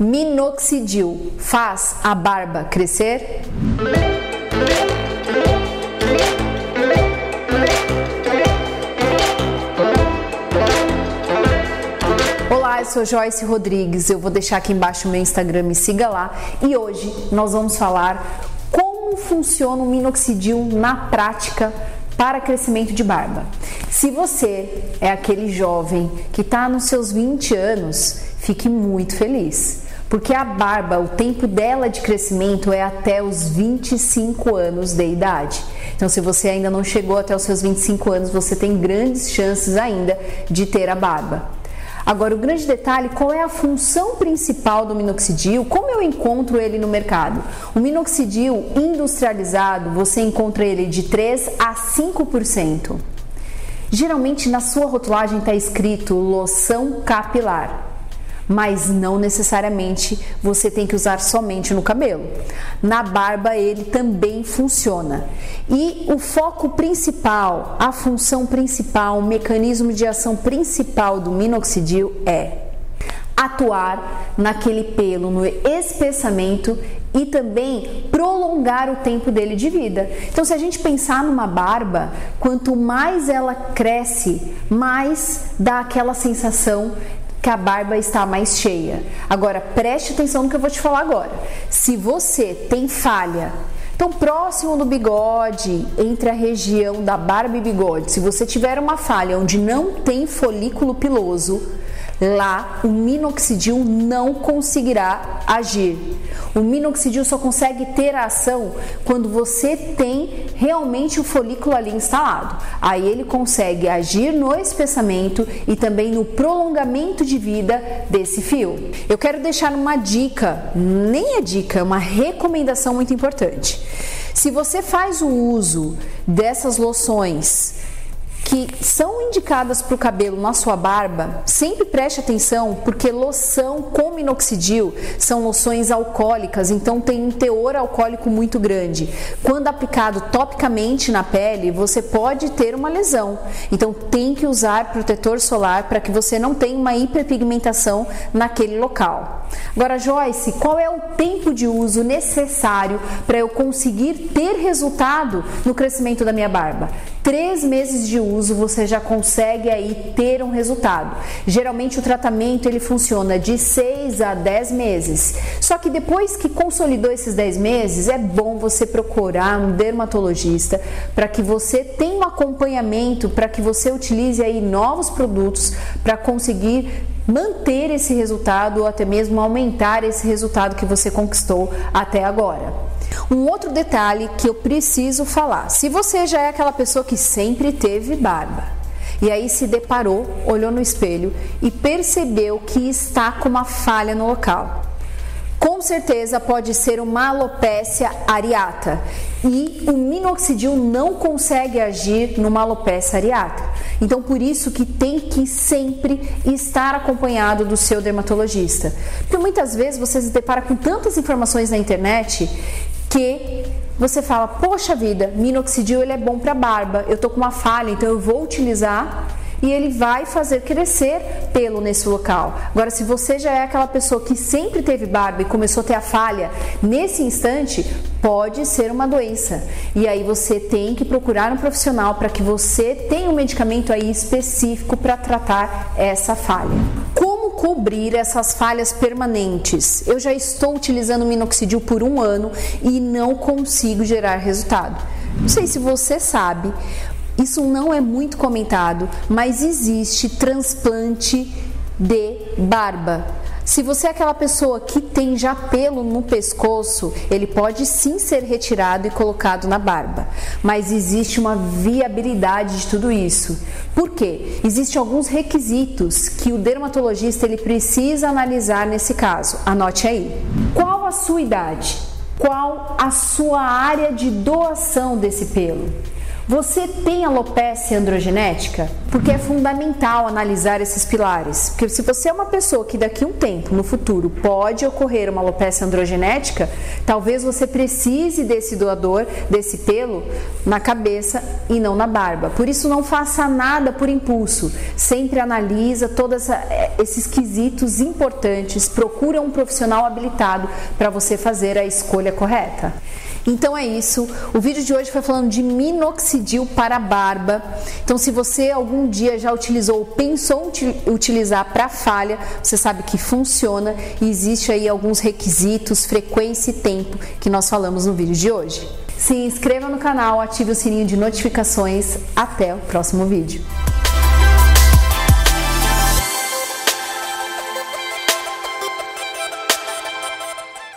Minoxidil faz a barba crescer? Olá, eu sou Joyce Rodrigues. Eu vou deixar aqui embaixo o meu Instagram, me siga lá. E hoje nós vamos falar como funciona o minoxidil na prática para crescimento de barba. Se você é aquele jovem que está nos seus 20 anos, fique muito feliz. Porque a barba, o tempo dela de crescimento é até os 25 anos de idade. Então, se você ainda não chegou até os seus 25 anos, você tem grandes chances ainda de ter a barba. Agora, o grande detalhe, qual é a função principal do minoxidil? Como eu encontro ele no mercado? O minoxidil industrializado, você encontra ele de 3 a 5%. Geralmente na sua rotulagem está escrito loção capilar mas não necessariamente você tem que usar somente no cabelo. Na barba ele também funciona. E o foco principal, a função principal, o mecanismo de ação principal do minoxidil é atuar naquele pelo, no espessamento e também prolongar o tempo dele de vida. Então, se a gente pensar numa barba, quanto mais ela cresce, mais dá aquela sensação que a barba está mais cheia. Agora, preste atenção no que eu vou te falar agora. Se você tem falha então, próximo do bigode, entre a região da barba e bigode, se você tiver uma falha onde não tem folículo piloso, lá o minoxidil não conseguirá agir. O minoxidil só consegue ter a ação quando você tem realmente o folículo ali instalado. Aí ele consegue agir no espessamento e também no prolongamento de vida desse fio. Eu quero deixar uma dica, nem é dica, é uma recomendação muito importante. Se você faz o uso dessas loções que são indicadas para o cabelo na sua barba, sempre preste atenção, porque loção com minoxidil são loções alcoólicas, então tem um teor alcoólico muito grande. Quando aplicado topicamente na pele, você pode ter uma lesão. Então tem que usar protetor solar para que você não tenha uma hiperpigmentação naquele local. Agora, Joyce, qual é o tempo de uso necessário para eu conseguir ter resultado no crescimento da minha barba? Três meses de uso você já consegue aí ter um resultado. Geralmente o tratamento ele funciona de 6 a 10 meses. Só que depois que consolidou esses 10 meses, é bom você procurar um dermatologista para que você tenha um acompanhamento, para que você utilize aí novos produtos para conseguir manter esse resultado ou até mesmo aumentar esse resultado que você conquistou até agora. Um outro detalhe que eu preciso falar: se você já é aquela pessoa que sempre teve barba, e aí se deparou, olhou no espelho e percebeu que está com uma falha no local. Com certeza pode ser uma alopécia areata e o minoxidil não consegue agir numa alopécia areata. Então por isso que tem que sempre estar acompanhado do seu dermatologista. Porque muitas vezes você se depara com tantas informações na internet que você fala, poxa vida, minoxidil ele é bom para barba, eu tô com uma falha, então eu vou utilizar e ele vai fazer crescer pelo nesse local. Agora, se você já é aquela pessoa que sempre teve barba e começou a ter a falha nesse instante, pode ser uma doença. E aí você tem que procurar um profissional para que você tenha um medicamento aí específico para tratar essa falha cobrir essas falhas permanentes. Eu já estou utilizando minoxidil por um ano e não consigo gerar resultado. Não sei se você sabe, isso não é muito comentado, mas existe transplante de barba. Se você é aquela pessoa que tem já pelo no pescoço, ele pode sim ser retirado e colocado na barba, mas existe uma viabilidade de tudo isso. Por quê? Existem alguns requisitos que o dermatologista ele precisa analisar nesse caso. Anote aí. Qual a sua idade? Qual a sua área de doação desse pelo? Você tem alopecia androgenética? Porque é fundamental analisar esses pilares. Porque se você é uma pessoa que daqui a um tempo, no futuro, pode ocorrer uma alopecia androgenética, talvez você precise desse doador, desse pelo, na cabeça e não na barba. Por isso, não faça nada por impulso. Sempre analisa todos eh, esses quesitos importantes. Procura um profissional habilitado para você fazer a escolha correta. Então é isso. O vídeo de hoje foi falando de minoxidil para barba. Então, se você algum dia já utilizou ou pensou utilizar para falha, você sabe que funciona e existe aí alguns requisitos, frequência e tempo que nós falamos no vídeo de hoje. Se inscreva no canal, ative o sininho de notificações. Até o próximo vídeo.